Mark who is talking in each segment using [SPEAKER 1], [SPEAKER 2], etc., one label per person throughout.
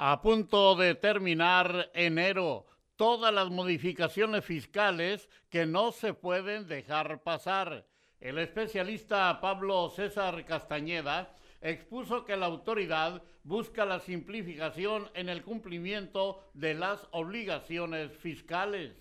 [SPEAKER 1] A punto de terminar enero, todas las modificaciones fiscales que no se pueden dejar pasar. El especialista Pablo César Castañeda expuso que la autoridad busca la simplificación en el cumplimiento de las obligaciones fiscales.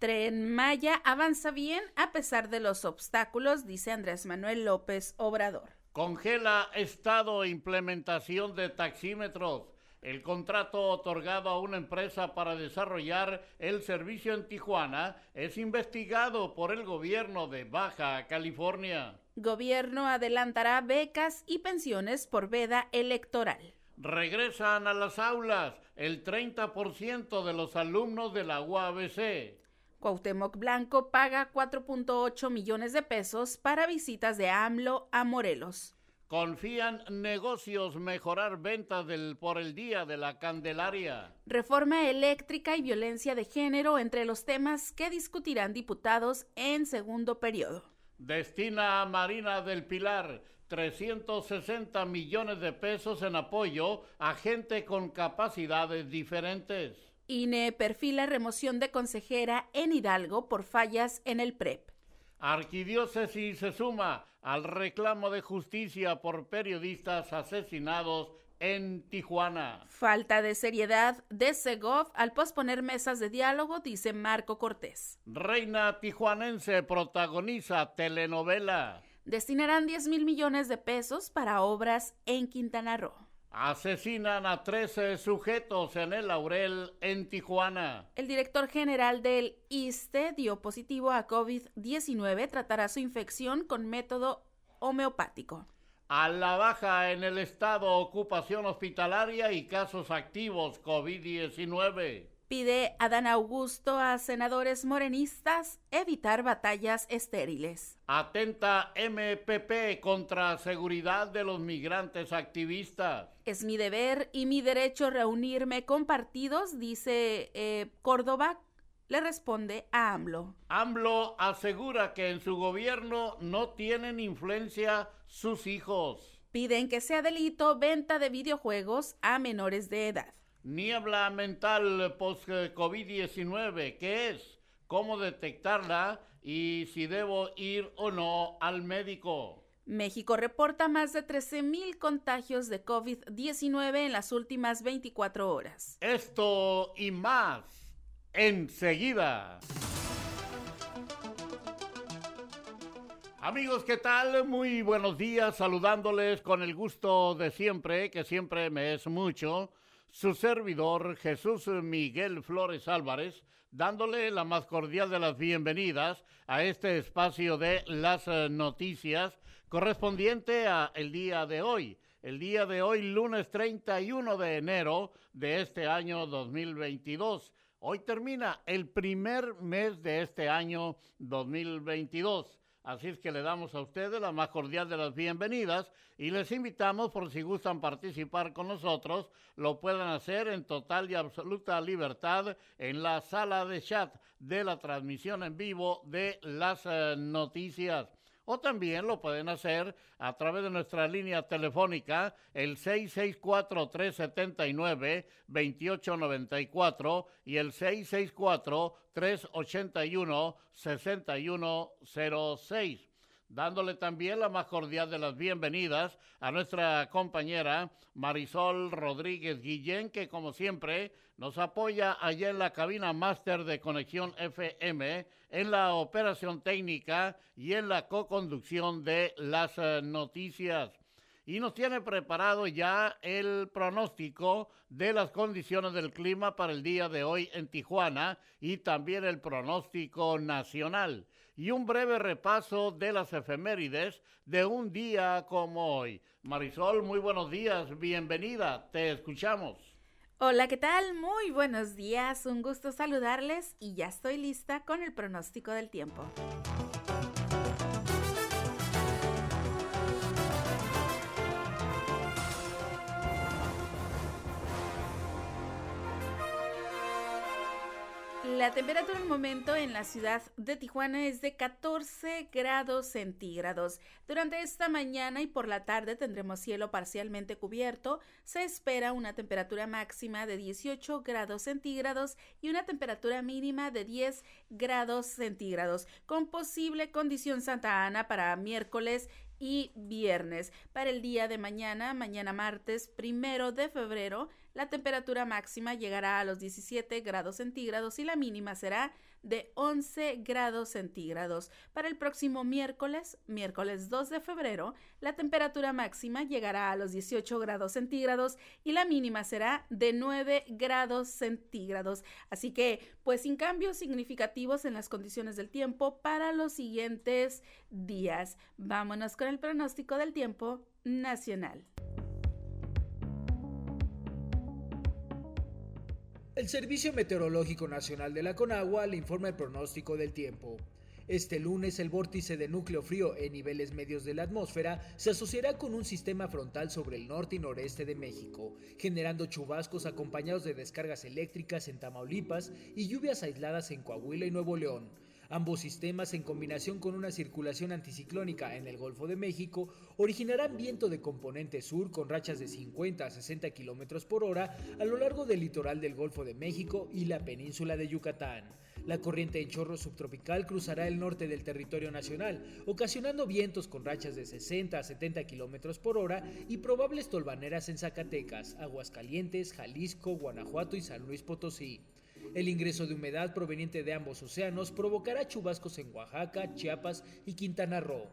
[SPEAKER 2] Tren Maya avanza bien a pesar de los obstáculos, dice Andrés Manuel López Obrador.
[SPEAKER 1] Congela estado e implementación de taxímetros. El contrato otorgado a una empresa para desarrollar el servicio en Tijuana es investigado por el gobierno de Baja California.
[SPEAKER 2] Gobierno adelantará becas y pensiones por veda electoral.
[SPEAKER 1] Regresan a las aulas el 30% de los alumnos de la UABC.
[SPEAKER 2] Cuauhtémoc Blanco paga 4.8 millones de pesos para visitas de AMLO a Morelos.
[SPEAKER 1] Confían negocios mejorar ventas del, por el Día de la Candelaria.
[SPEAKER 2] Reforma eléctrica y violencia de género entre los temas que discutirán diputados en segundo periodo.
[SPEAKER 1] Destina a Marina del Pilar 360 millones de pesos en apoyo a gente con capacidades diferentes.
[SPEAKER 2] INE perfila remoción de consejera en Hidalgo por fallas en el PREP.
[SPEAKER 1] Arquidiócesis se suma al reclamo de justicia por periodistas asesinados en Tijuana.
[SPEAKER 2] Falta de seriedad de Segov al posponer mesas de diálogo, dice Marco Cortés.
[SPEAKER 1] Reina tijuanense protagoniza telenovela.
[SPEAKER 2] Destinarán 10 mil millones de pesos para obras en Quintana Roo.
[SPEAKER 1] Asesinan a 13 sujetos en el Laurel, en Tijuana.
[SPEAKER 2] El director general del ISTE dio positivo a COVID-19. Tratará su infección con método homeopático.
[SPEAKER 1] A la baja en el estado ocupación hospitalaria y casos activos COVID-19
[SPEAKER 2] pide Adán Augusto a senadores morenistas evitar batallas estériles.
[SPEAKER 1] Atenta MPP contra seguridad de los migrantes activistas.
[SPEAKER 2] Es mi deber y mi derecho reunirme con partidos, dice eh, Córdoba. Le responde a AMLO.
[SPEAKER 1] AMLO asegura que en su gobierno no tienen influencia sus hijos.
[SPEAKER 2] Piden que sea delito venta de videojuegos a menores de edad.
[SPEAKER 1] Niebla mental post-COVID-19, ¿qué es? ¿Cómo detectarla? Y si debo ir o no al médico.
[SPEAKER 2] México reporta más de 13.000 contagios de COVID-19 en las últimas 24 horas.
[SPEAKER 1] Esto y más enseguida. Amigos, ¿qué tal? Muy buenos días, saludándoles con el gusto de siempre, que siempre me es mucho su servidor Jesús Miguel Flores Álvarez, dándole la más cordial de las bienvenidas a este espacio de las eh, noticias correspondiente a el día de hoy. El día de hoy, lunes 31 de enero de este año 2022. Hoy termina el primer mes de este año 2022. Así es que le damos a ustedes la más cordial de las bienvenidas y les invitamos por si gustan participar con nosotros, lo puedan hacer en total y absoluta libertad en la sala de chat de la transmisión en vivo de las eh, noticias o también lo pueden hacer a través de nuestra línea telefónica, el 664-379-2894 y el 664-381-6106 dándole también la más cordial de las bienvenidas a nuestra compañera Marisol Rodríguez Guillén, que como siempre nos apoya allá en la cabina máster de Conexión FM, en la operación técnica y en la co-conducción de las eh, noticias. Y nos tiene preparado ya el pronóstico de las condiciones del clima para el día de hoy en Tijuana y también el pronóstico nacional y un breve repaso de las efemérides de un día como hoy. Marisol, muy buenos días, bienvenida, te escuchamos.
[SPEAKER 2] Hola, ¿qué tal? Muy buenos días, un gusto saludarles y ya estoy lista con el pronóstico del tiempo. La temperatura el momento en la ciudad de Tijuana es de 14 grados centígrados. Durante esta mañana y por la tarde tendremos cielo parcialmente cubierto. Se espera una temperatura máxima de 18 grados centígrados y una temperatura mínima de 10 grados centígrados, con posible condición Santa Ana para miércoles y viernes. Para el día de mañana, mañana martes primero de febrero, la temperatura máxima llegará a los 17 grados centígrados y la mínima será de 11 grados centígrados. Para el próximo miércoles, miércoles 2 de febrero, la temperatura máxima llegará a los 18 grados centígrados y la mínima será de 9 grados centígrados. Así que, pues sin cambios significativos en las condiciones del tiempo para los siguientes días. Vámonos con el pronóstico del tiempo nacional.
[SPEAKER 3] El Servicio Meteorológico Nacional de la Conagua le informa el pronóstico del tiempo. Este lunes el vórtice de núcleo frío en niveles medios de la atmósfera se asociará con un sistema frontal sobre el norte y noreste de México, generando chubascos acompañados de descargas eléctricas en Tamaulipas y lluvias aisladas en Coahuila y Nuevo León Ambos sistemas, en combinación con una circulación anticiclónica en el Golfo de México, originarán viento de componente sur con rachas de 50 a 60 km por hora a lo largo del litoral del Golfo de México y la península de Yucatán. La corriente en chorro subtropical cruzará el norte del territorio nacional, ocasionando vientos con rachas de 60 a 70 km por hora y probables tolvaneras en Zacatecas, Aguascalientes, Jalisco, Guanajuato y San Luis Potosí. El ingreso de humedad proveniente de ambos océanos provocará chubascos en Oaxaca, Chiapas y Quintana Roo.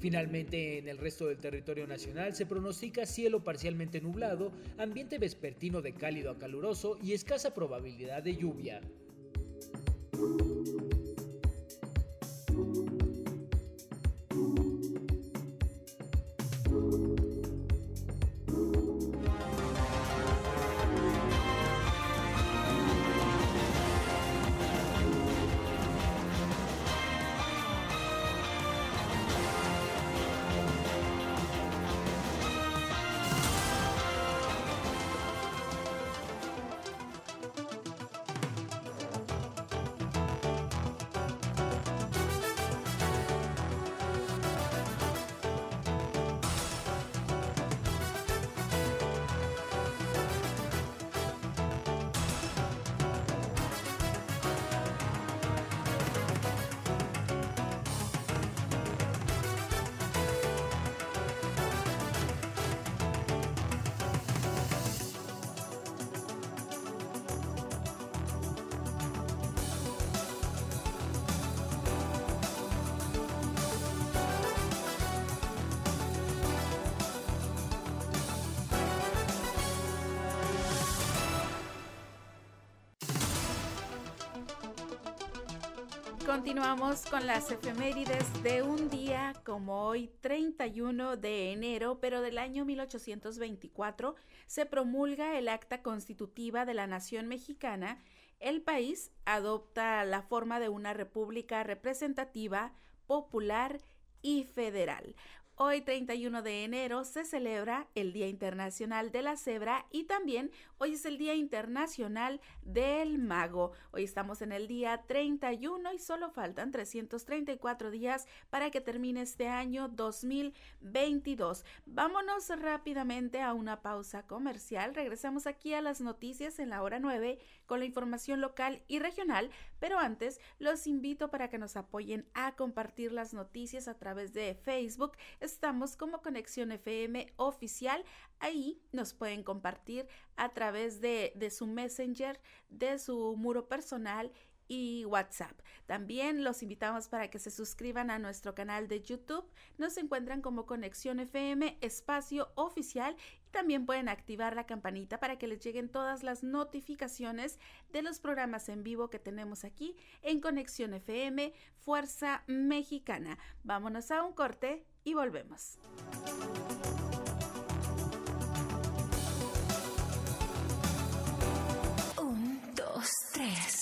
[SPEAKER 3] Finalmente, en el resto del territorio nacional se pronostica cielo parcialmente nublado, ambiente vespertino de cálido a caluroso y escasa probabilidad de lluvia.
[SPEAKER 2] Continuamos con las efemérides de un día como hoy, 31 de enero, pero del año 1824, se promulga el Acta Constitutiva de la Nación Mexicana. El país adopta la forma de una república representativa, popular y federal. Hoy 31 de enero se celebra el Día Internacional de la Cebra y también hoy es el Día Internacional del Mago. Hoy estamos en el día 31 y solo faltan 334 días para que termine este año 2022. Vámonos rápidamente a una pausa comercial. Regresamos aquí a las noticias en la hora 9 con la información local y regional, pero antes los invito para que nos apoyen a compartir las noticias a través de Facebook estamos como Conexión FM oficial. Ahí nos pueden compartir a través de, de su Messenger, de su muro personal y WhatsApp. También los invitamos para que se suscriban a nuestro canal de YouTube. Nos encuentran como Conexión FM Espacio Oficial y también pueden activar la campanita para que les lleguen todas las notificaciones de los programas en vivo que tenemos aquí en Conexión FM Fuerza Mexicana. Vámonos a un corte y volvemos.
[SPEAKER 4] Un, dos, tres.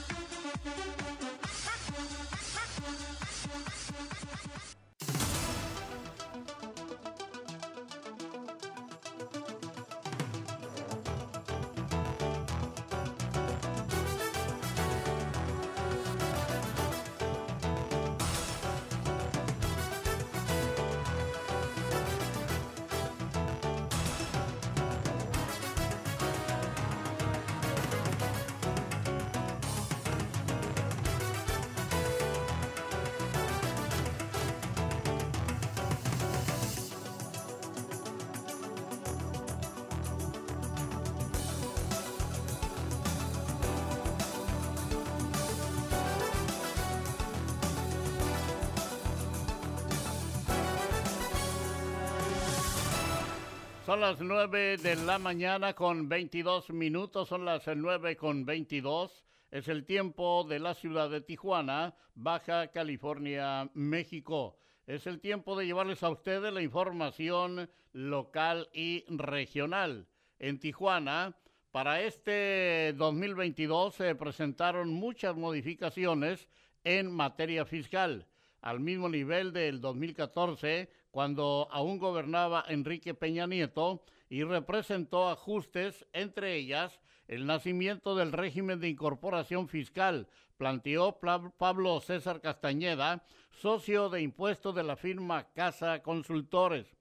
[SPEAKER 1] Las 9 de la mañana con 22 minutos, son las 9 con 22. Es el tiempo de la ciudad de Tijuana, Baja California, México. Es el tiempo de llevarles a ustedes la información local y regional. En Tijuana, para este 2022 se presentaron muchas modificaciones en materia fiscal. Al mismo nivel del 2014, cuando aún gobernaba Enrique Peña Nieto y representó ajustes, entre ellas el nacimiento del régimen de incorporación fiscal, planteó Pablo César Castañeda, socio de impuestos de la firma Casa Consultores.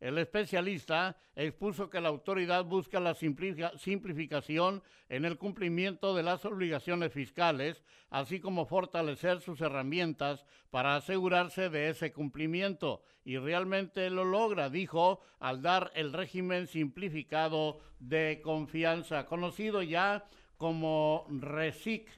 [SPEAKER 1] El especialista expuso que la autoridad busca la simplificación en el cumplimiento de las obligaciones fiscales, así como fortalecer sus herramientas para asegurarse de ese cumplimiento. Y realmente lo logra, dijo, al dar el régimen simplificado de confianza, conocido ya como RESIC.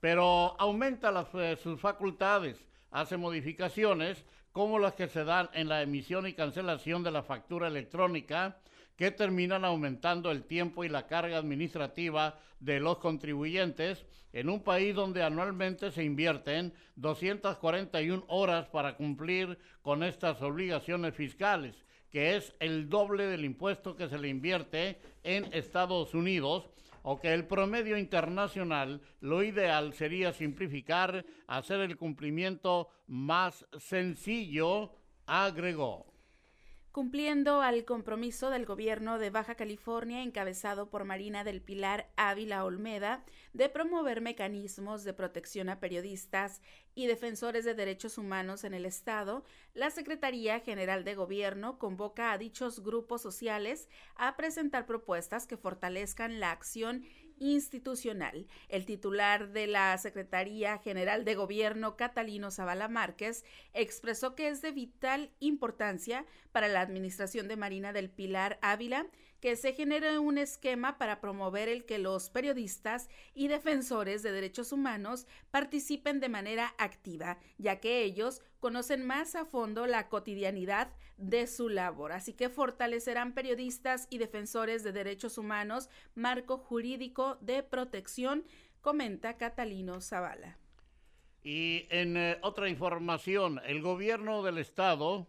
[SPEAKER 1] Pero aumenta eh, sus facultades, hace modificaciones como las que se dan en la emisión y cancelación de la factura electrónica, que terminan aumentando el tiempo y la carga administrativa de los contribuyentes en un país donde anualmente se invierten 241 horas para cumplir con estas obligaciones fiscales, que es el doble del impuesto que se le invierte en Estados Unidos o que el promedio internacional, lo ideal sería simplificar, hacer el cumplimiento más sencillo, agregó
[SPEAKER 2] cumpliendo al compromiso del gobierno de Baja California encabezado por Marina del Pilar Ávila Olmeda de promover mecanismos de protección a periodistas y defensores de derechos humanos en el Estado, la Secretaría General de Gobierno convoca a dichos grupos sociales a presentar propuestas que fortalezcan la acción institucional. El titular de la Secretaría General de Gobierno, Catalino Zavala Márquez, expresó que es de vital importancia para la Administración de Marina del Pilar Ávila que se genere un esquema para promover el que los periodistas y defensores de derechos humanos participen de manera activa, ya que ellos conocen más a fondo la cotidianidad de su labor. Así que fortalecerán periodistas y defensores de derechos humanos marco jurídico de protección, comenta Catalino Zavala.
[SPEAKER 1] Y en eh, otra información, el gobierno del estado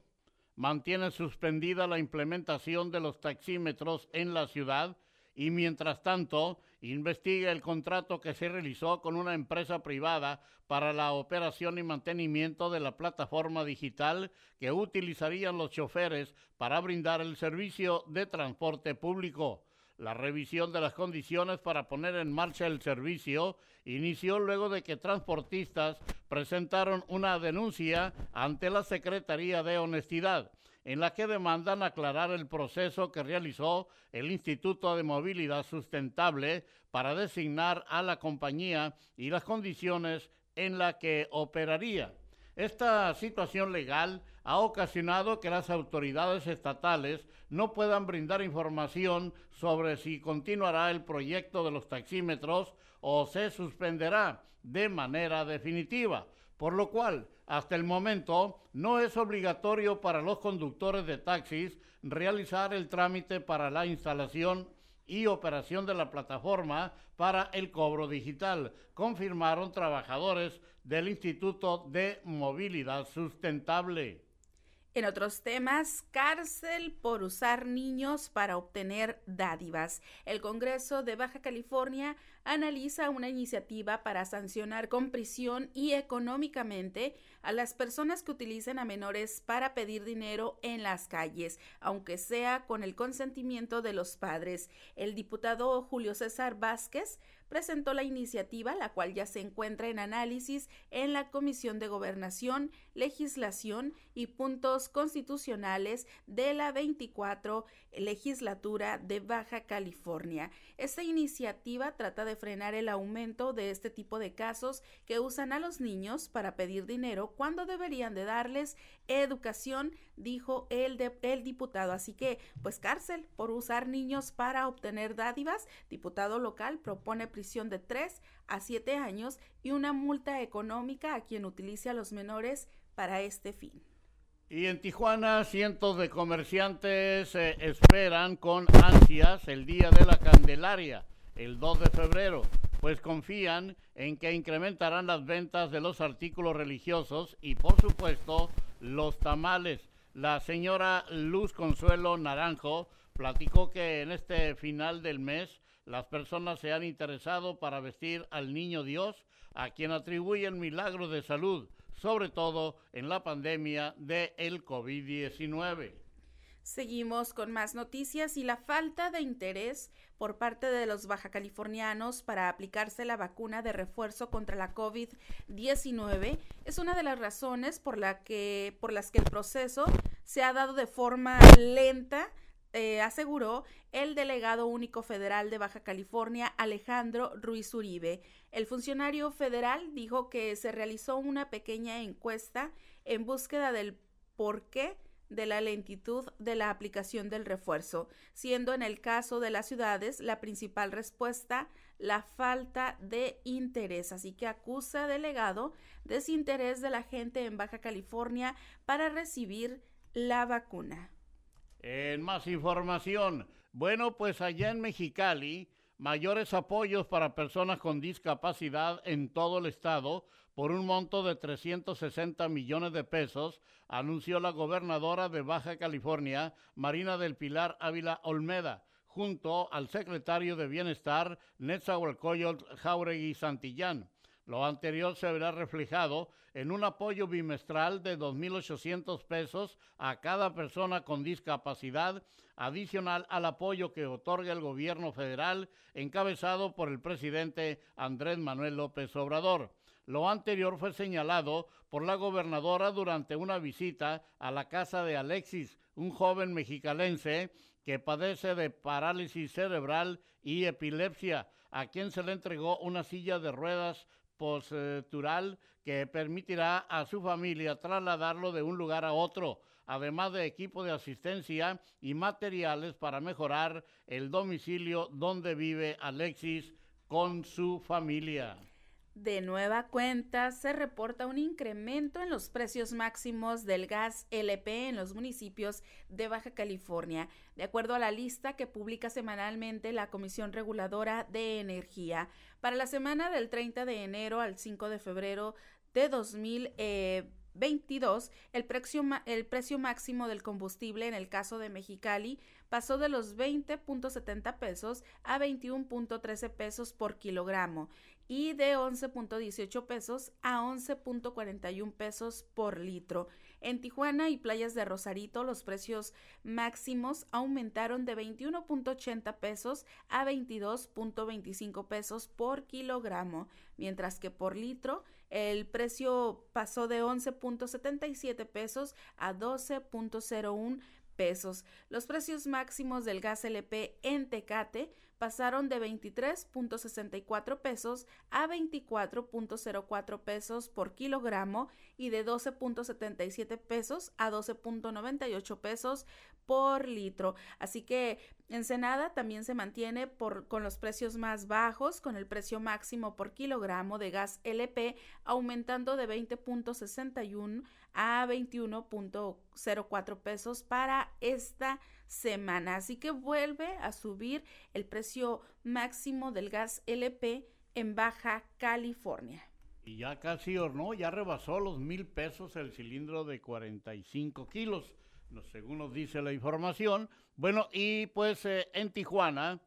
[SPEAKER 1] mantiene suspendida la implementación de los taxímetros en la ciudad y mientras tanto investiga el contrato que se realizó con una empresa privada para la operación y mantenimiento de la plataforma digital que utilizarían los choferes para brindar el servicio de transporte público. La revisión de las condiciones para poner en marcha el servicio inició luego de que transportistas presentaron una denuncia ante la Secretaría de Honestidad en la que demandan aclarar el proceso que realizó el Instituto de Movilidad Sustentable para designar a la compañía y las condiciones en la que operaría. Esta situación legal ha ocasionado que las autoridades estatales no puedan brindar información sobre si continuará el proyecto de los taxímetros o se suspenderá de manera definitiva, por lo cual hasta el momento no es obligatorio para los conductores de taxis realizar el trámite para la instalación y operación de la plataforma para el cobro digital, confirmaron trabajadores del Instituto de Movilidad Sustentable.
[SPEAKER 2] En otros temas, cárcel por usar niños para obtener dádivas. El Congreso de Baja California analiza una iniciativa para sancionar con prisión y económicamente a las personas que utilicen a menores para pedir dinero en las calles, aunque sea con el consentimiento de los padres. El diputado Julio César Vázquez presentó la iniciativa, la cual ya se encuentra en análisis en la Comisión de Gobernación, Legislación y Puntos Constitucionales de la 24 legislatura de Baja California. Esta iniciativa trata de frenar el aumento de este tipo de casos que usan a los niños para pedir dinero cuando deberían de darles educación, dijo el, el diputado. Así que, pues cárcel por usar niños para obtener dádivas. Diputado local propone prisión de 3 a 7 años y una multa económica a quien utilice a los menores para este fin.
[SPEAKER 1] Y en Tijuana, cientos de comerciantes eh, esperan con ansias el Día de la Candelaria, el 2 de febrero, pues confían en que incrementarán las ventas de los artículos religiosos y, por supuesto, los tamales. La señora Luz Consuelo Naranjo platicó que en este final del mes las personas se han interesado para vestir al niño Dios, a quien atribuyen milagros de salud sobre todo en la pandemia del el COVID-19.
[SPEAKER 2] Seguimos con más noticias y la falta de interés por parte de los baja californianos para aplicarse la vacuna de refuerzo contra la COVID-19 es una de las razones por, la que, por las que el proceso se ha dado de forma lenta eh, aseguró el delegado único federal de Baja California, Alejandro Ruiz Uribe. El funcionario federal dijo que se realizó una pequeña encuesta en búsqueda del porqué de la lentitud de la aplicación del refuerzo, siendo en el caso de las ciudades la principal respuesta la falta de interés. Así que acusa delegado desinterés de la gente en Baja California para recibir la vacuna.
[SPEAKER 1] En más información, bueno, pues allá en Mexicali, mayores apoyos para personas con discapacidad en todo el estado por un monto de 360 millones de pesos, anunció la gobernadora de Baja California, Marina del Pilar Ávila Olmeda, junto al secretario de Bienestar, Netzahualcoyot Jauregui Santillán. Lo anterior se verá reflejado en un apoyo bimestral de 2.800 pesos a cada persona con discapacidad, adicional al apoyo que otorga el gobierno federal encabezado por el presidente Andrés Manuel López Obrador. Lo anterior fue señalado por la gobernadora durante una visita a la casa de Alexis, un joven mexicalense que padece de parálisis cerebral y epilepsia, a quien se le entregó una silla de ruedas postural que permitirá a su familia trasladarlo de un lugar a otro, además de equipo de asistencia y materiales para mejorar el domicilio donde vive Alexis con su familia.
[SPEAKER 2] De nueva cuenta, se reporta un incremento en los precios máximos del gas LP en los municipios de Baja California, de acuerdo a la lista que publica semanalmente la Comisión Reguladora de Energía. Para la semana del 30 de enero al 5 de febrero de 2022, el precio, el precio máximo del combustible en el caso de Mexicali pasó de los 20.70 pesos a 21.13 pesos por kilogramo y de 11.18 pesos a 11.41 pesos por litro. En Tijuana y playas de Rosarito los precios máximos aumentaron de 21.80 pesos a 22.25 pesos por kilogramo, mientras que por litro el precio pasó de 11.77 pesos a 12.01 pesos. Los precios máximos del gas LP en Tecate pasaron de 23.64 pesos a 24.04 pesos por kilogramo y de 12.77 pesos a 12.98 pesos por litro. Así que Ensenada también se mantiene por, con los precios más bajos, con el precio máximo por kilogramo de gas LP aumentando de 20.61 a 21.04 pesos para esta semana. Así que vuelve a subir el precio máximo del gas LP en Baja California.
[SPEAKER 1] Y ya casi hornó, ya rebasó los mil pesos el cilindro de 45 kilos según nos dice la información. Bueno, y pues eh, en Tijuana,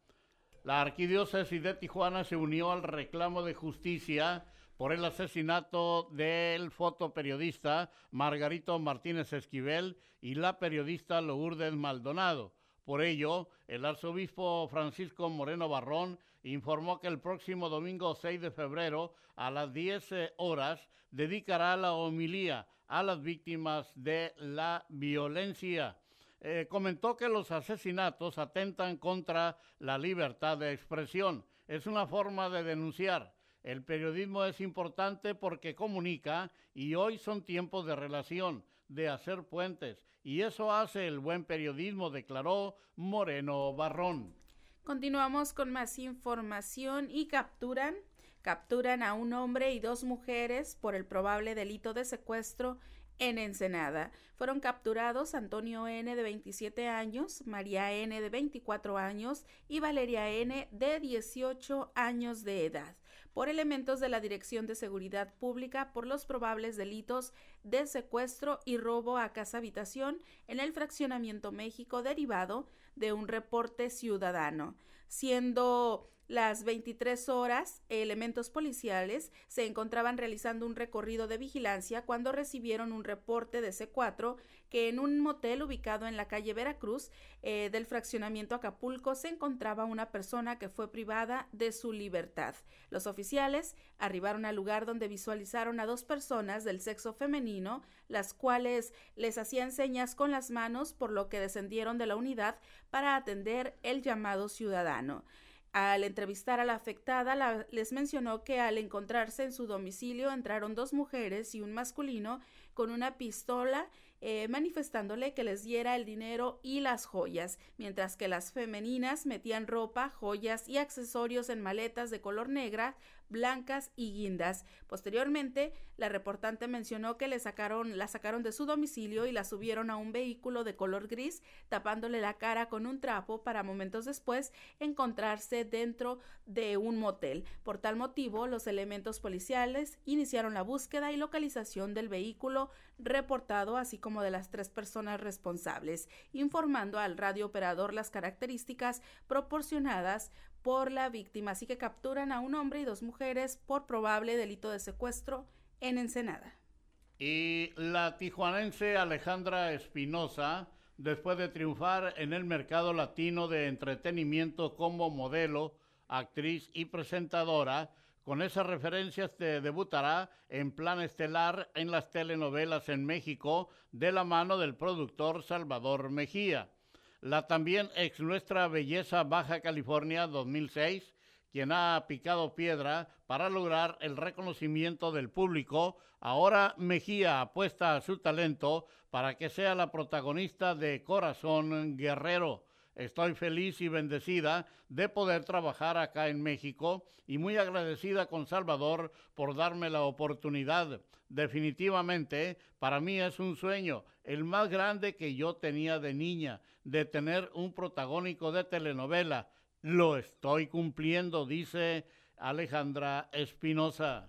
[SPEAKER 1] la arquidiócesis de Tijuana se unió al reclamo de justicia por el asesinato del fotoperiodista Margarito Martínez Esquivel y la periodista Lourdes Maldonado. Por ello, el arzobispo Francisco Moreno Barrón informó que el próximo domingo 6 de febrero a las 10 eh, horas dedicará la homilía a las víctimas de la violencia. Eh, comentó que los asesinatos atentan contra la libertad de expresión. Es una forma de denunciar. El periodismo es importante porque comunica y hoy son tiempos de relación, de hacer puentes. Y eso hace el buen periodismo, declaró Moreno Barrón.
[SPEAKER 2] Continuamos con más información y capturan capturan a un hombre y dos mujeres por el probable delito de secuestro en Ensenada. Fueron capturados Antonio N. de 27 años, María N. de 24 años y Valeria N. de 18 años de edad por elementos de la Dirección de Seguridad Pública por los probables delitos de secuestro y robo a casa habitación en el fraccionamiento México derivado de un reporte ciudadano, siendo las 23 horas, elementos policiales se encontraban realizando un recorrido de vigilancia cuando recibieron un reporte de C4 que en un motel ubicado en la calle Veracruz eh, del fraccionamiento Acapulco se encontraba una persona que fue privada de su libertad. Los oficiales arribaron al lugar donde visualizaron a dos personas del sexo femenino, las cuales les hacían señas con las manos, por lo que descendieron de la unidad para atender el llamado ciudadano. Al entrevistar a la afectada, les mencionó que al encontrarse en su domicilio entraron dos mujeres y un masculino con una pistola eh, manifestándole que les diera el dinero y las joyas, mientras que las femeninas metían ropa, joyas y accesorios en maletas de color negra, blancas y guindas. Posteriormente, la reportante mencionó que le sacaron, la sacaron de su domicilio y la subieron a un vehículo de color gris, tapándole la cara con un trapo para momentos después encontrarse dentro de un motel. Por tal motivo, los elementos policiales iniciaron la búsqueda y localización del vehículo reportado, así como de las tres personas responsables, informando al radio operador las características proporcionadas por la víctima, así que capturan a un hombre y dos mujeres por probable delito de secuestro en Ensenada.
[SPEAKER 1] Y la tijuanense Alejandra Espinosa, después de triunfar en el mercado latino de entretenimiento como modelo, actriz y presentadora, con esas referencias debutará en plan estelar en las telenovelas en México de la mano del productor Salvador Mejía. La también ex nuestra belleza Baja California 2006, quien ha picado piedra para lograr el reconocimiento del público, ahora Mejía apuesta a su talento para que sea la protagonista de Corazón Guerrero Estoy feliz y bendecida de poder trabajar acá en México y muy agradecida con Salvador por darme la oportunidad. Definitivamente, para mí es un sueño, el más grande que yo tenía de niña, de tener un protagónico de telenovela. Lo estoy cumpliendo, dice Alejandra Espinosa.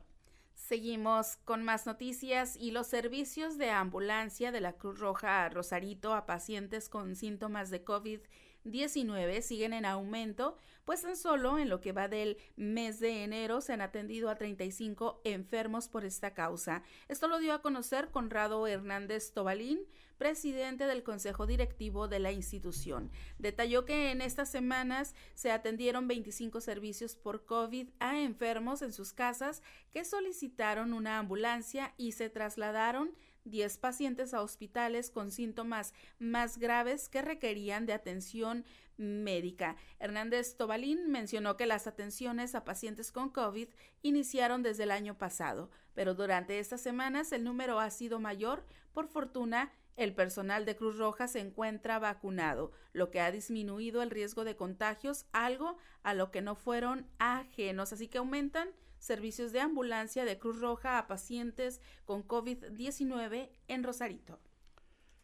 [SPEAKER 2] Seguimos con más noticias y los servicios de ambulancia de la Cruz Roja Rosarito a pacientes con síntomas de COVID 19 siguen en aumento, pues tan solo en lo que va del mes de enero se han atendido a 35 enfermos por esta causa. Esto lo dio a conocer Conrado Hernández Tobalín, presidente del Consejo Directivo de la institución. Detalló que en estas semanas se atendieron 25 servicios por COVID a enfermos en sus casas que solicitaron una ambulancia y se trasladaron 10 pacientes a hospitales con síntomas más graves que requerían de atención médica. Hernández Tobalín mencionó que las atenciones a pacientes con COVID iniciaron desde el año pasado, pero durante estas semanas el número ha sido mayor, por fortuna, el personal de Cruz Roja se encuentra vacunado, lo que ha disminuido el riesgo de contagios, algo a lo que no fueron ajenos. Así que aumentan servicios de ambulancia de Cruz Roja a pacientes con COVID-19 en Rosarito.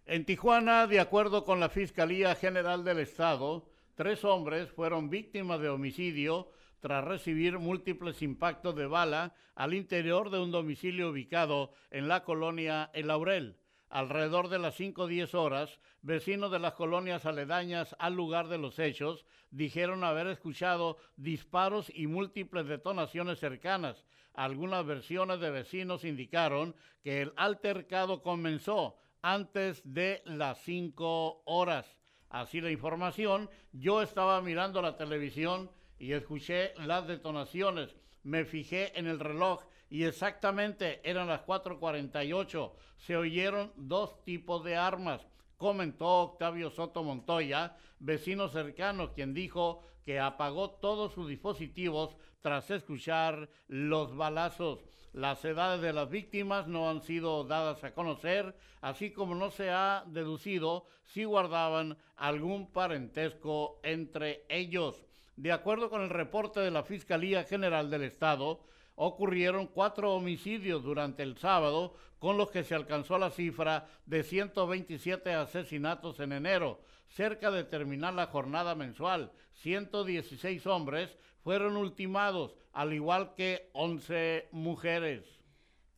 [SPEAKER 1] En Tijuana, de acuerdo con la Fiscalía General del Estado, tres hombres fueron víctimas de homicidio tras recibir múltiples impactos de bala al interior de un domicilio ubicado en la colonia El Laurel. Alrededor de las 5 o 10 horas, vecinos de las colonias aledañas al lugar de los hechos dijeron haber escuchado disparos y múltiples detonaciones cercanas. Algunas versiones de vecinos indicaron que el altercado comenzó antes de las 5 horas. Así la información, yo estaba mirando la televisión y escuché las detonaciones. Me fijé en el reloj y exactamente eran las 4.48. Se oyeron dos tipos de armas, comentó Octavio Soto Montoya, vecino cercano, quien dijo que apagó todos sus dispositivos tras escuchar los balazos. Las edades de las víctimas no han sido dadas a conocer, así como no se ha deducido si guardaban algún parentesco entre ellos. De acuerdo con el reporte de la Fiscalía General del Estado, ocurrieron cuatro homicidios durante el sábado, con los que se alcanzó la cifra de 127 asesinatos en enero. Cerca de terminar la jornada mensual, 116 hombres fueron ultimados, al igual que 11 mujeres.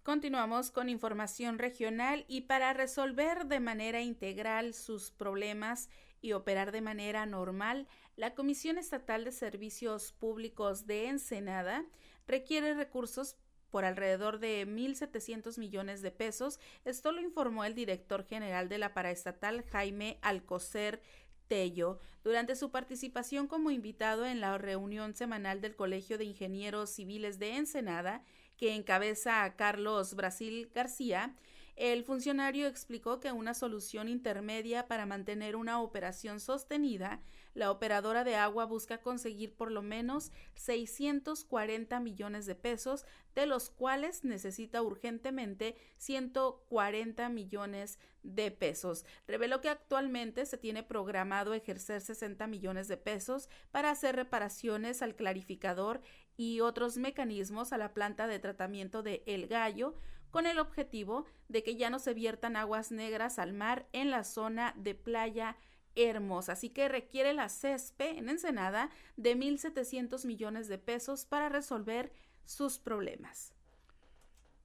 [SPEAKER 2] Continuamos con información regional y para resolver de manera integral sus problemas y operar de manera normal, la Comisión Estatal de Servicios Públicos de Ensenada requiere recursos por alrededor de 1.700 millones de pesos. Esto lo informó el director general de la paraestatal, Jaime Alcocer Tello, durante su participación como invitado en la reunión semanal del Colegio de Ingenieros Civiles de Ensenada, que encabeza a Carlos Brasil García, el funcionario explicó que una solución intermedia para mantener una operación sostenida la operadora de agua busca conseguir por lo menos 640 millones de pesos, de los cuales necesita urgentemente 140 millones de pesos. Reveló que actualmente se tiene programado ejercer 60 millones de pesos para hacer reparaciones al clarificador y otros mecanismos a la planta de tratamiento de El Gallo, con el objetivo de que ya no se viertan aguas negras al mar en la zona de playa hermosa, así que requiere la CESPE en Ensenada de 1.700 millones de pesos para resolver sus problemas.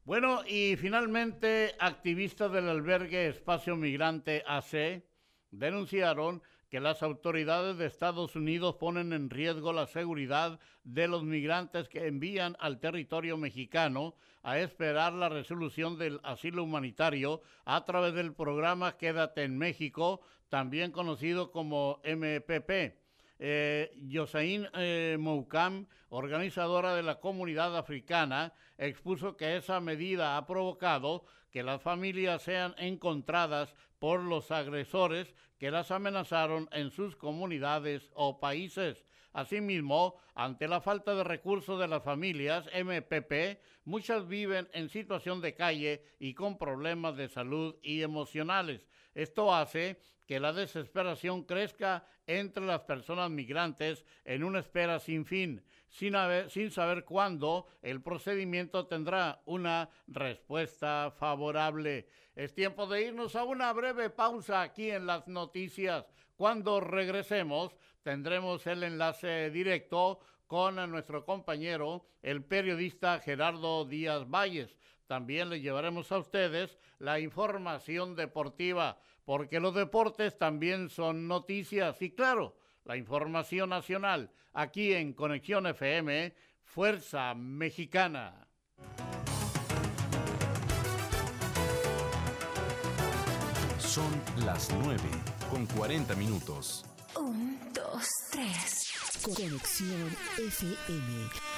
[SPEAKER 1] Bueno, y finalmente, activistas del albergue Espacio Migrante AC denunciaron que las autoridades de Estados Unidos ponen en riesgo la seguridad de los migrantes que envían al territorio mexicano a esperar la resolución del asilo humanitario a través del programa Quédate en México, también conocido como MPP. Eh, Yosain eh, Moukam, organizadora de la comunidad africana, expuso que esa medida ha provocado que las familias sean encontradas por los agresores que las amenazaron en sus comunidades o países. Asimismo, ante la falta de recursos de las familias MPP, muchas viven en situación de calle y con problemas de salud y emocionales. Esto hace que la desesperación crezca entre las personas migrantes en una espera sin fin, sin, saber cuándo el procedimiento tendrá una respuesta favorable. Es tiempo de irnos a una breve pausa aquí en las noticias. Cuando regresemos tendremos el enlace directo con nuestro compañero, el periodista Gerardo Díaz Valles. También le llevaremos a ustedes la información deportiva porque los deportes también son noticias y claro, la información nacional aquí en Conexión FM, Fuerza Mexicana.
[SPEAKER 5] Son las 9 con 40 minutos.
[SPEAKER 4] Un, dos, tres. Conexión FM.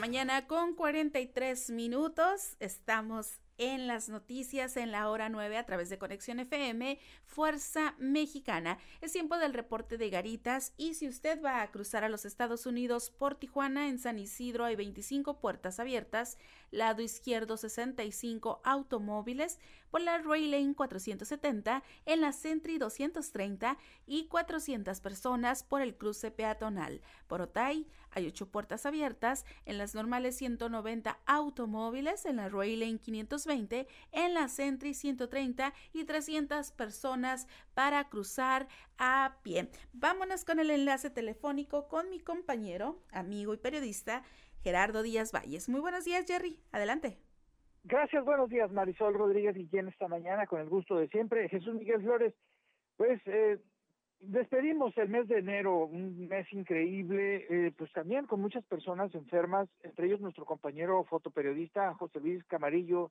[SPEAKER 2] Mañana con 43 minutos. Estamos en las noticias en la hora 9 a través de Conexión FM, Fuerza Mexicana. Es tiempo del reporte de Garitas y si usted va a cruzar a los Estados Unidos por Tijuana, en San Isidro hay 25 puertas abiertas, lado izquierdo 65 automóviles, por la Ray Lane 470, en la Sentry 230 y 400 personas por el cruce peatonal. Por Otay hay 8 puertas abiertas, en las normales 190 automóviles, en la Ray Lane 520, en la Sentry 130 y 300 personas para cruzar a pie. Vámonos con el enlace telefónico con mi compañero, amigo y periodista Gerardo Díaz Valles. Muy buenos días, Jerry. Adelante.
[SPEAKER 6] Gracias, buenos días, Marisol Rodríguez y quien esta mañana con el gusto de siempre. Jesús Miguel Flores, pues eh, despedimos el mes de enero, un mes increíble, eh, pues también con muchas personas enfermas, entre ellos nuestro compañero fotoperiodista José Luis Camarillo,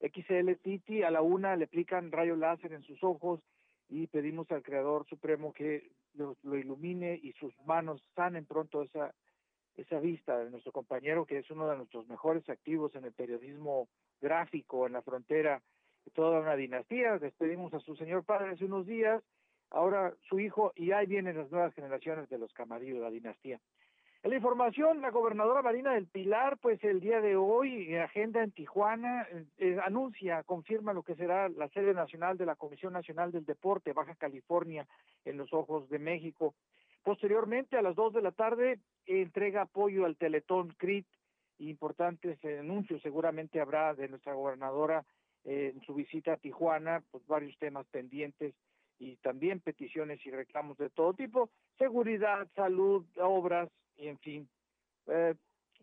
[SPEAKER 6] XL Titi, a la una le aplican rayo láser en sus ojos y pedimos al Creador Supremo que lo, lo ilumine y sus manos sanen pronto esa esa vista de nuestro compañero que es uno de nuestros mejores activos en el periodismo gráfico en la frontera, toda una dinastía. Despedimos a su señor padre hace unos días, ahora su hijo y ahí vienen las nuevas generaciones de los Camarillo, la dinastía. En la información, la gobernadora Marina del Pilar, pues el día de hoy, en agenda en Tijuana, eh, anuncia, confirma lo que será la sede nacional de la Comisión Nacional del Deporte, Baja California, en los ojos de México. Posteriormente, a las dos de la tarde, entrega apoyo al Teletón CRIT. Importantes anuncios seguramente habrá de nuestra gobernadora eh, en su visita a Tijuana, pues varios temas pendientes y también peticiones y reclamos de todo tipo, seguridad, salud, obras y en fin. Eh,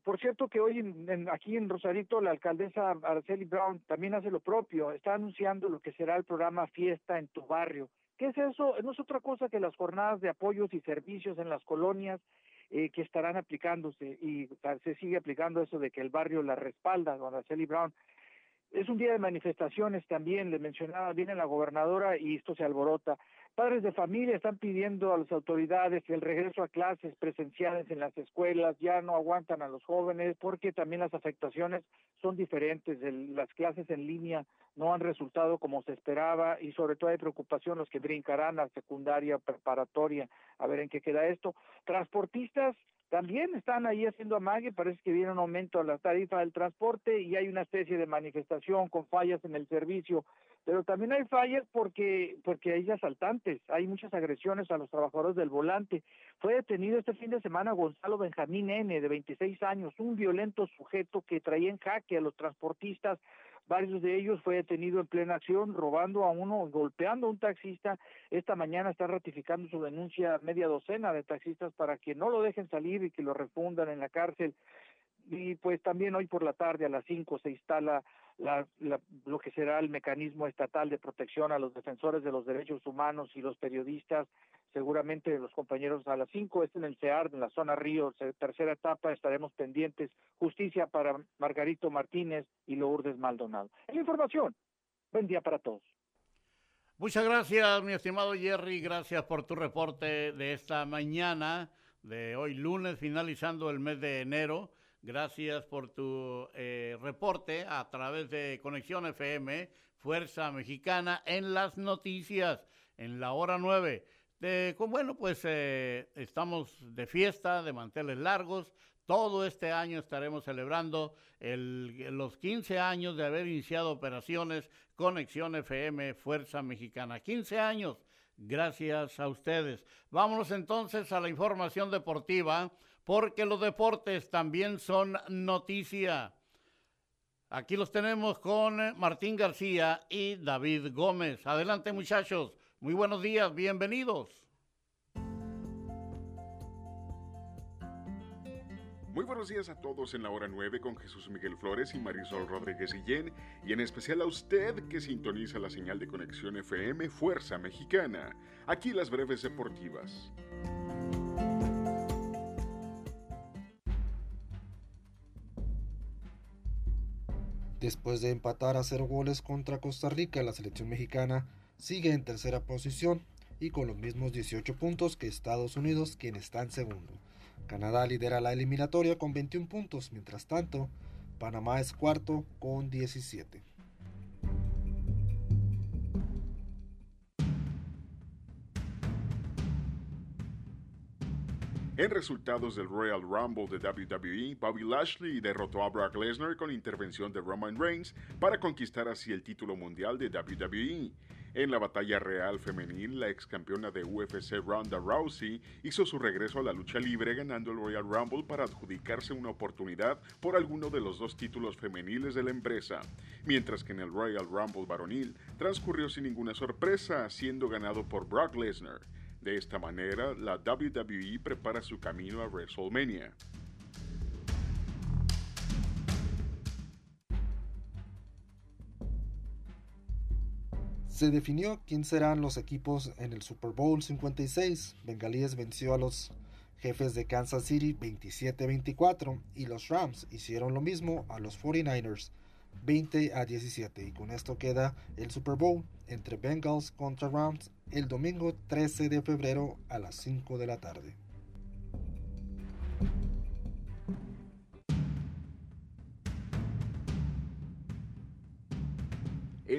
[SPEAKER 6] por cierto que hoy aquí en Rosarito la alcaldesa Araceli Brown también hace lo propio, está anunciando lo que será el programa Fiesta en tu barrio. ¿Qué es eso? No es otra cosa que las jornadas de apoyos y servicios en las colonias eh, que estarán aplicándose y se sigue aplicando eso de que el barrio la respalda, don Araceli Brown. Es un día de manifestaciones también, le mencionaba, viene la gobernadora y esto se alborota. Padres de familia están pidiendo a las autoridades el regreso a clases presenciales en las escuelas, ya no aguantan a los jóvenes porque también las afectaciones son diferentes, las clases en línea no han resultado como se esperaba y sobre todo hay preocupación los que brincarán a secundaria preparatoria, a ver en qué queda esto. Transportistas también están ahí haciendo amague, parece que viene un aumento a la tarifa del transporte y hay una especie de manifestación con fallas en el servicio, pero también hay fallas porque porque hay asaltantes, hay muchas agresiones a los trabajadores del volante. Fue detenido este fin de semana Gonzalo Benjamín N, de 26 años, un violento sujeto que traía en jaque a los transportistas varios de ellos fue detenido en plena acción, robando a uno, golpeando a un taxista. Esta mañana está ratificando su denuncia media docena de taxistas para que no lo dejen salir y que lo refundan en la cárcel. Y pues también hoy por la tarde a las 5 se instala la, lo que será el mecanismo estatal de protección a los defensores de los derechos humanos y los periodistas seguramente los compañeros a las 5, este en el CEAR, en la zona Río, tercera etapa, estaremos pendientes. Justicia para Margarito Martínez y Lourdes Maldonado. En información, buen día para todos.
[SPEAKER 1] Muchas gracias, mi estimado Jerry, gracias por tu reporte de esta mañana, de hoy lunes, finalizando el mes de enero. Gracias por tu eh, reporte a través de Conexión FM Fuerza Mexicana en las noticias, en la hora 9. bueno, pues eh, estamos de fiesta, de manteles largos. Todo este año estaremos celebrando los 15 años de haber iniciado operaciones Conexión FM Fuerza Mexicana. 15 años, gracias a ustedes. Vámonos entonces a la información deportiva, porque los deportes también son noticia. Aquí los tenemos con Martín García y David Gómez. Adelante muchachos, muy buenos días, bienvenidos.
[SPEAKER 7] Muy buenos días a todos en la hora 9 con Jesús Miguel Flores y Marisol Rodríguez Guillén y en especial a usted que sintoniza la señal de conexión FM Fuerza Mexicana. Aquí las breves deportivas.
[SPEAKER 8] Después de empatar a cero goles contra Costa Rica, la selección mexicana sigue en tercera posición y con los mismos 18 puntos que Estados Unidos, quien está en segundo. Canadá lidera la eliminatoria con 21 puntos, mientras tanto, Panamá es cuarto con 17.
[SPEAKER 7] En resultados del Royal Rumble de WWE, Bobby Lashley derrotó a Brock Lesnar con intervención de Roman Reigns para conquistar así el título mundial de WWE. En la batalla real femenil, la ex campeona de UFC Ronda Rousey hizo su regreso a la lucha libre ganando el Royal Rumble para adjudicarse una oportunidad por alguno de los dos títulos femeniles de la empresa, mientras que en el Royal Rumble varonil transcurrió sin ninguna sorpresa, siendo ganado por Brock Lesnar. De esta manera, la WWE prepara su camino a WrestleMania.
[SPEAKER 8] Se definió quién serán los equipos en el Super Bowl 56. Bengalíes venció a los jefes de Kansas City 27-24 y los Rams hicieron lo mismo a los 49ers 20 a 17 y con esto queda el Super Bowl entre Bengals contra Rams el domingo 13 de febrero a las 5 de la tarde.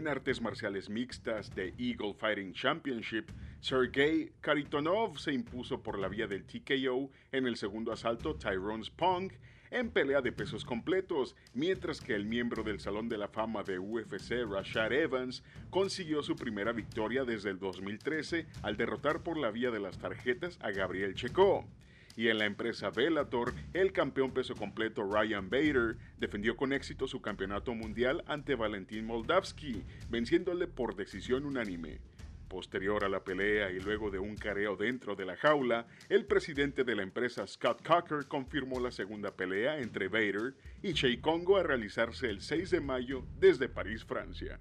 [SPEAKER 7] En artes marciales mixtas de Eagle Fighting Championship, Sergey Karitonov se impuso por la vía del TKO en el segundo asalto Tyrone Spong en pelea de pesos completos, mientras que el miembro del Salón de la Fama de UFC, Rashad Evans, consiguió su primera victoria desde el 2013 al derrotar por la vía de las tarjetas a Gabriel Checo y en la empresa Bellator, el campeón peso completo Ryan Bader defendió con éxito su campeonato mundial ante Valentín Moldavsky, venciéndole por decisión unánime. Posterior a la pelea y luego de un careo dentro de la jaula, el presidente de la empresa Scott Cocker confirmó la segunda pelea entre Bader y Chey Congo a realizarse el 6 de mayo desde París, Francia.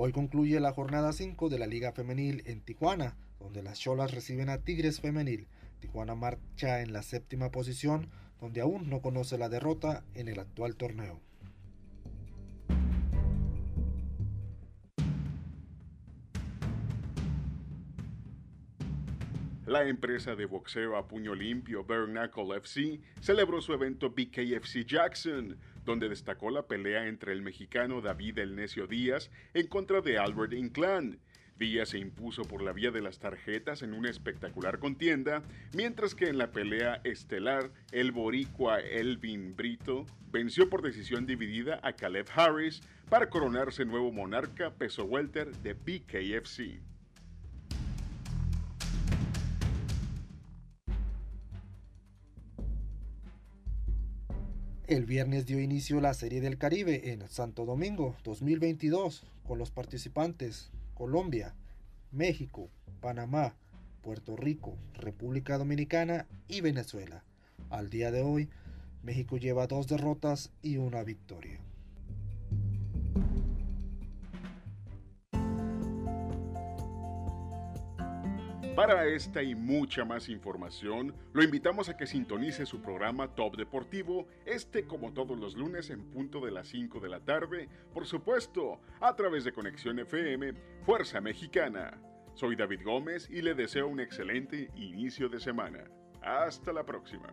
[SPEAKER 8] Hoy concluye la jornada 5 de la Liga Femenil en Tijuana, donde las Cholas reciben a Tigres Femenil. Tijuana marcha en la séptima posición, donde aún no conoce la derrota en el actual torneo.
[SPEAKER 7] La empresa de boxeo a puño limpio Bare FC celebró su evento BKFC Jackson, donde destacó la pelea entre el mexicano David El Necio Díaz en contra de Albert Inclán. Díaz se impuso por la vía de las tarjetas en una espectacular contienda, mientras que en la pelea estelar, el boricua Elvin Brito venció por decisión dividida a Caleb Harris para coronarse nuevo monarca peso welter de BKFC.
[SPEAKER 8] El viernes dio inicio la Serie del Caribe en Santo Domingo 2022 con los participantes Colombia, México, Panamá, Puerto Rico, República Dominicana y Venezuela. Al día de hoy, México lleva dos derrotas y una victoria.
[SPEAKER 7] Para esta y mucha más información, lo invitamos a que sintonice su programa Top Deportivo, este como todos los lunes en punto de las 5 de la tarde, por supuesto, a través de Conexión FM, Fuerza Mexicana. Soy David Gómez y le deseo un excelente inicio de semana. Hasta la próxima.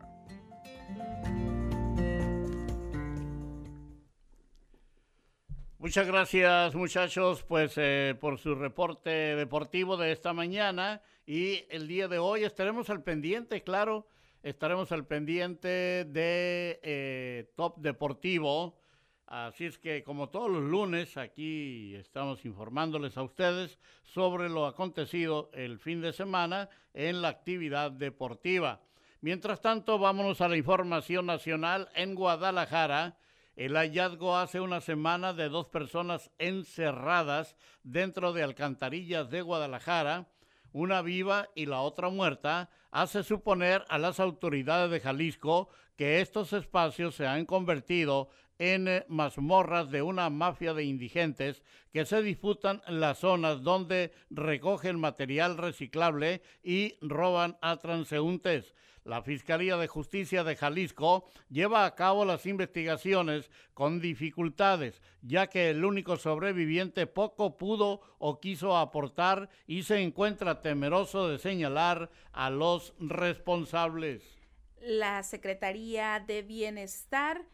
[SPEAKER 1] Muchas gracias muchachos pues eh, por su reporte deportivo de esta mañana y el día de hoy estaremos al pendiente, claro, estaremos al pendiente de eh, Top Deportivo. Así es que como todos los lunes aquí estamos informándoles a ustedes sobre lo acontecido el fin de semana en la actividad deportiva. Mientras tanto, vámonos a la información nacional en Guadalajara el hallazgo hace una semana de dos personas encerradas dentro de alcantarillas de Guadalajara, una viva y la otra muerta, hace suponer a las autoridades de Jalisco que estos espacios se han convertido en eh, mazmorras de una mafia de indigentes que se disputan las zonas donde recogen material reciclable y roban a transeúntes. La Fiscalía de Justicia de Jalisco lleva a cabo las investigaciones con dificultades, ya que el único sobreviviente poco pudo o quiso aportar y se encuentra temeroso de señalar a los responsables.
[SPEAKER 2] La Secretaría de Bienestar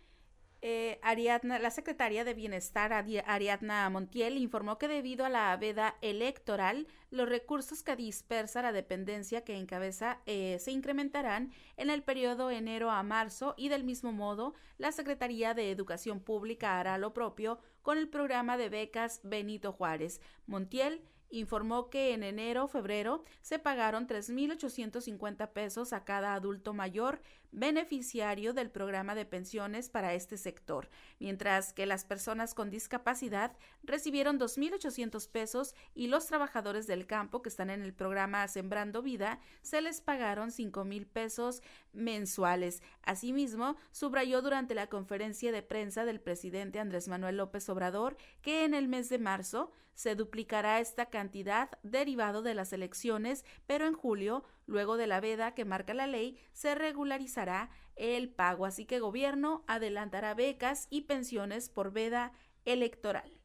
[SPEAKER 2] eh, Ariadna, la secretaria de Bienestar, Ariadna Montiel, informó que debido a la veda electoral, los recursos que dispersa la dependencia que encabeza eh, se incrementarán en el periodo enero a marzo y del mismo modo, la Secretaría de Educación Pública hará lo propio con el programa de becas Benito Juárez. Montiel informó que en enero-febrero se pagaron 3.850 pesos a cada adulto mayor beneficiario del programa de pensiones para este sector, mientras que las personas con discapacidad recibieron 2.800 pesos y los trabajadores del campo que están en el programa Sembrando Vida se les pagaron 5.000 pesos mensuales. Asimismo, subrayó durante la conferencia de prensa del presidente Andrés Manuel López Obrador que en el mes de marzo se duplicará esta cantidad derivado de las elecciones, pero en julio, luego de la veda que marca la ley, se regularizará el pago, así que gobierno adelantará becas y pensiones por veda electoral.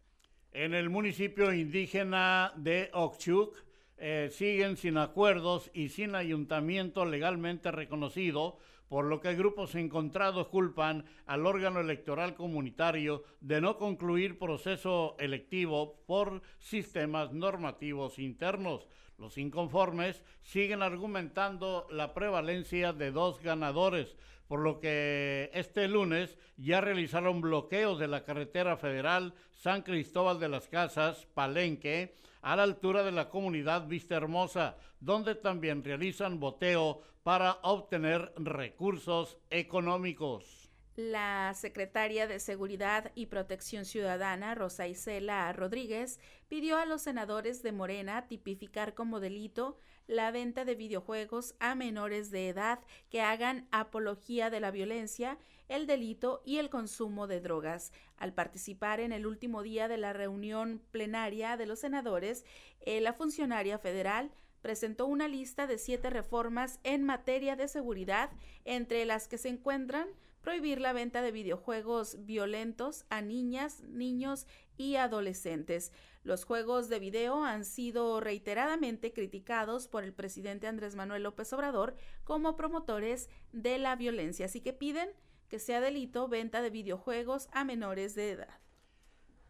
[SPEAKER 1] En el municipio indígena de Okchuk eh, siguen sin acuerdos y sin ayuntamiento legalmente reconocido por lo que grupos encontrados culpan al órgano electoral comunitario de no concluir proceso electivo por sistemas normativos internos. Los inconformes siguen argumentando la prevalencia de dos ganadores, por lo que este lunes ya realizaron bloqueos de la carretera federal San Cristóbal de las Casas, Palenque, a la altura de la comunidad Vista Hermosa, donde también realizan boteo para obtener recursos económicos.
[SPEAKER 2] La secretaria de Seguridad y Protección Ciudadana, Rosa Isela Rodríguez, pidió a los senadores de Morena tipificar como delito la venta de videojuegos a menores de edad que hagan apología de la violencia, el delito y el consumo de drogas. Al participar en el último día de la reunión plenaria de los senadores, eh, la funcionaria federal presentó una lista de siete reformas en materia de seguridad, entre las que se encuentran prohibir la venta de videojuegos violentos a niñas, niños y adolescentes. Los juegos de video han sido reiteradamente criticados por el presidente Andrés Manuel López Obrador como promotores de la violencia, así que piden que sea delito venta de videojuegos a menores de edad.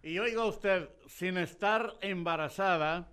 [SPEAKER 1] Y oiga usted, sin estar embarazada,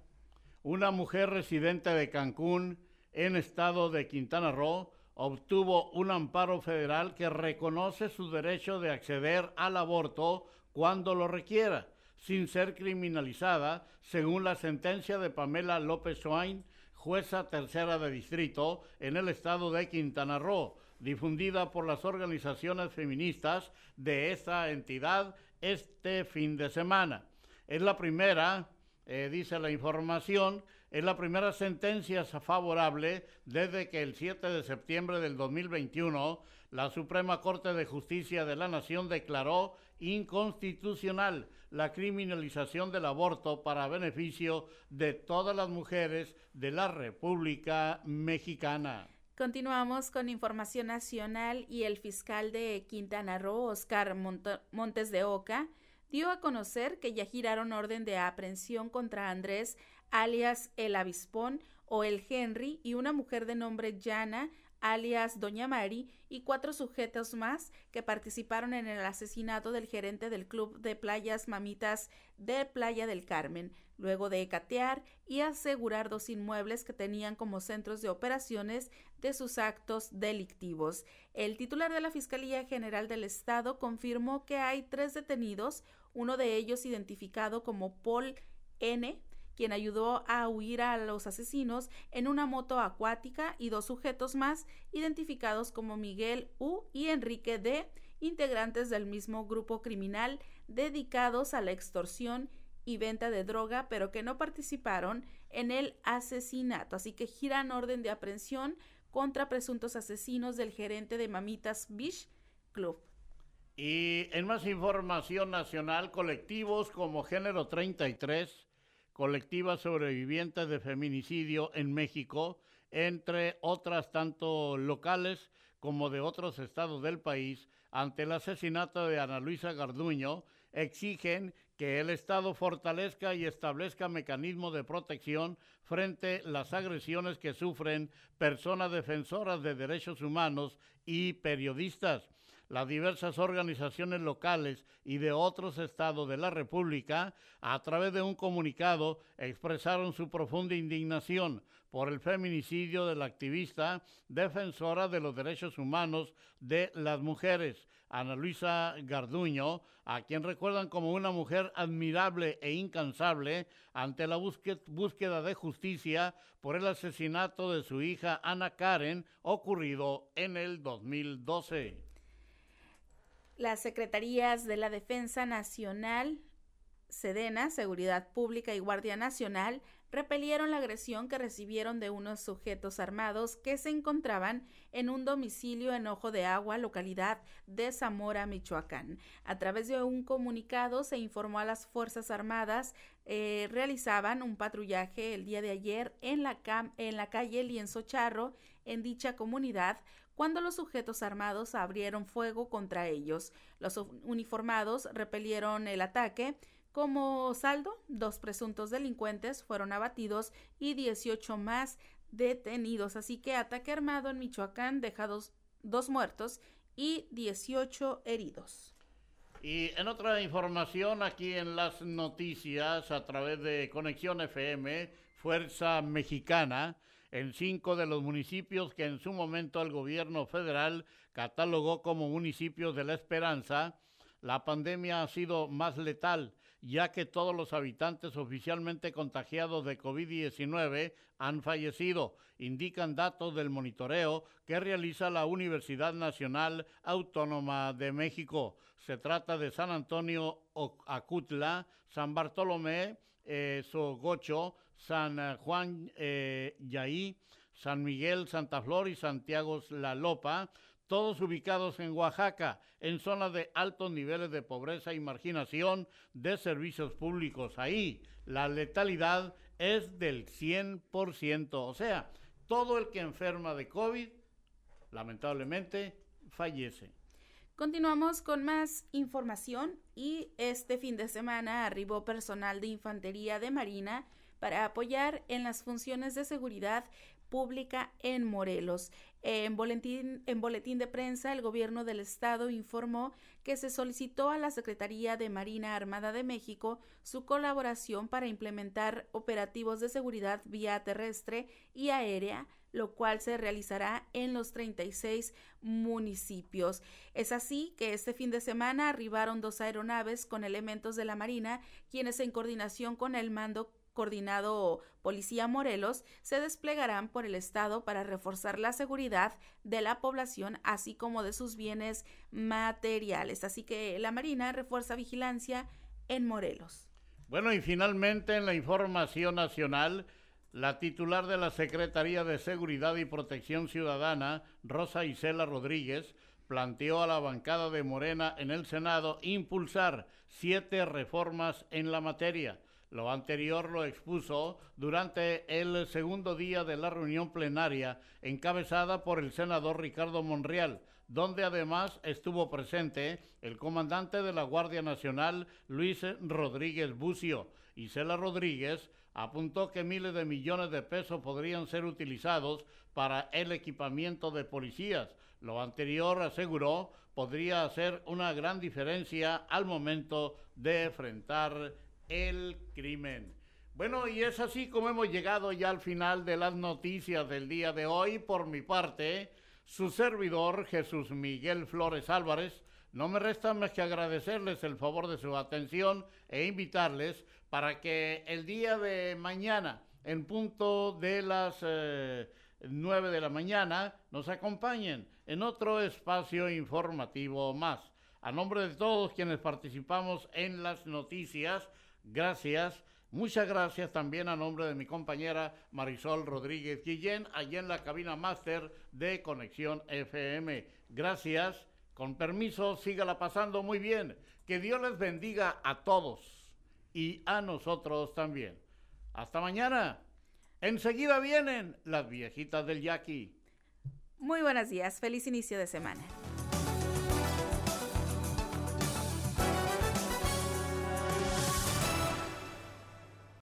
[SPEAKER 1] una mujer residente de Cancún en estado de Quintana Roo obtuvo un amparo federal que reconoce su derecho de acceder al aborto cuando lo requiera, sin ser criminalizada, según la sentencia de Pamela López Swain, jueza tercera de distrito en el estado de Quintana Roo, difundida por las organizaciones feministas de esta entidad este fin de semana. Es la primera eh, dice la información, es la primera sentencia favorable desde que el 7 de septiembre del 2021 la Suprema Corte de Justicia de la Nación declaró inconstitucional la criminalización del aborto para beneficio de todas las mujeres de la República Mexicana.
[SPEAKER 2] Continuamos con información nacional y el fiscal de Quintana Roo, Oscar Montes de Oca, dio a conocer que ya giraron orden de aprehensión contra Andrés, alias el Avispón o el Henry, y una mujer de nombre Jana, alias Doña Mari, y cuatro sujetos más que participaron en el asesinato del gerente del club de playas Mamitas de Playa del Carmen, luego de catear y asegurar dos inmuebles que tenían como centros de operaciones de sus actos delictivos. El titular de la Fiscalía General del Estado confirmó que hay tres detenidos, uno de ellos identificado como Paul N., quien ayudó a huir a los asesinos en una moto acuática y dos sujetos más identificados como Miguel U y Enrique D, integrantes del mismo grupo criminal dedicados a la extorsión y venta de droga, pero que no participaron en el asesinato. Así que giran orden de aprehensión contra presuntos asesinos del gerente de Mamitas Beach Club.
[SPEAKER 1] Y en más información nacional, colectivos como Género 33 colectivas sobrevivientes de feminicidio en México, entre otras tanto locales como de otros estados del país, ante el asesinato de Ana Luisa Garduño, exigen que el Estado fortalezca y establezca mecanismos de protección frente a las agresiones que sufren personas defensoras de derechos humanos y periodistas las diversas organizaciones locales y de otros estados de la República, a través de un comunicado, expresaron su profunda indignación por el feminicidio de la activista defensora de los derechos humanos de las mujeres, Ana Luisa Garduño, a quien recuerdan como una mujer admirable e incansable ante la búsqueda de justicia por el asesinato de su hija Ana Karen ocurrido en el 2012.
[SPEAKER 2] Las secretarías de la Defensa Nacional, Sedena, Seguridad Pública y Guardia Nacional repelieron la agresión que recibieron de unos sujetos armados que se encontraban en un domicilio en Ojo de Agua, localidad de Zamora, Michoacán. A través de un comunicado se informó a las Fuerzas Armadas eh, realizaban un patrullaje el día de ayer en la, en la calle Lienzo Charro, en dicha comunidad, cuando los sujetos armados abrieron fuego contra ellos. Los uniformados repelieron el ataque. Como saldo, dos presuntos delincuentes fueron abatidos y 18 más detenidos. Así que ataque armado en Michoacán deja dos, dos muertos y 18 heridos.
[SPEAKER 1] Y en otra información, aquí en las noticias, a través de Conexión FM, Fuerza Mexicana, en cinco de los municipios que en su momento el gobierno federal catalogó como municipios de la esperanza, la pandemia ha sido más letal, ya que todos los habitantes oficialmente contagiados de COVID-19 han fallecido, indican datos del monitoreo que realiza la Universidad Nacional Autónoma de México. Se trata de San Antonio Acutla, San Bartolomé, eh, Sogocho, San Juan eh, Yaí, San Miguel, Santa Flor y Santiago La Lopa, todos ubicados en Oaxaca, en zonas de altos niveles de pobreza y marginación de servicios públicos. Ahí la letalidad es del 100%, o sea, todo el que enferma de COVID, lamentablemente, fallece.
[SPEAKER 2] Continuamos con más información y este fin de semana arribó personal de Infantería de Marina para apoyar en las funciones de seguridad pública en Morelos. En boletín, de prensa, el gobierno del estado informó que se solicitó a la Secretaría de Marina Armada de México su colaboración para implementar operativos de seguridad vía terrestre y aérea lo cual se realizará en los 36 municipios. Es así que este fin de semana arribaron dos aeronaves con elementos de la Marina, quienes en coordinación con el mando coordinado Policía Morelos se desplegarán por el estado para reforzar la seguridad de la población así como de sus bienes materiales. Así que la Marina refuerza vigilancia en Morelos.
[SPEAKER 1] Bueno, y finalmente en la información nacional, la titular de la Secretaría de Seguridad y Protección Ciudadana, Rosa Isela Rodríguez, planteó a la bancada de Morena en el Senado impulsar siete reformas en la materia lo anterior lo expuso durante el segundo día de la reunión plenaria encabezada por el senador Ricardo Monreal, donde además estuvo presente el comandante de la Guardia Nacional, Luis Rodríguez Bucio. Isela Rodríguez apuntó que miles de millones de pesos podrían ser utilizados para el equipamiento de policías. Lo anterior, aseguró, podría hacer una gran diferencia al momento de enfrentar el crimen. Bueno, y es así como hemos llegado ya al final de las noticias del día de hoy. Por mi parte, su servidor Jesús Miguel Flores Álvarez, no me resta más que agradecerles el favor de su atención e invitarles para que el día de mañana, en punto de las eh, nueve 9 de la mañana, nos acompañen en otro espacio informativo más. A nombre de todos quienes participamos en las noticias, gracias Muchas gracias también a nombre de mi compañera Marisol Rodríguez Guillén, allí en la cabina máster de Conexión FM. Gracias. Con permiso, sígala pasando muy bien. Que Dios les bendiga a todos y a nosotros también. Hasta mañana. Enseguida vienen las viejitas del Yaqui.
[SPEAKER 2] Muy buenos días. Feliz inicio de semana.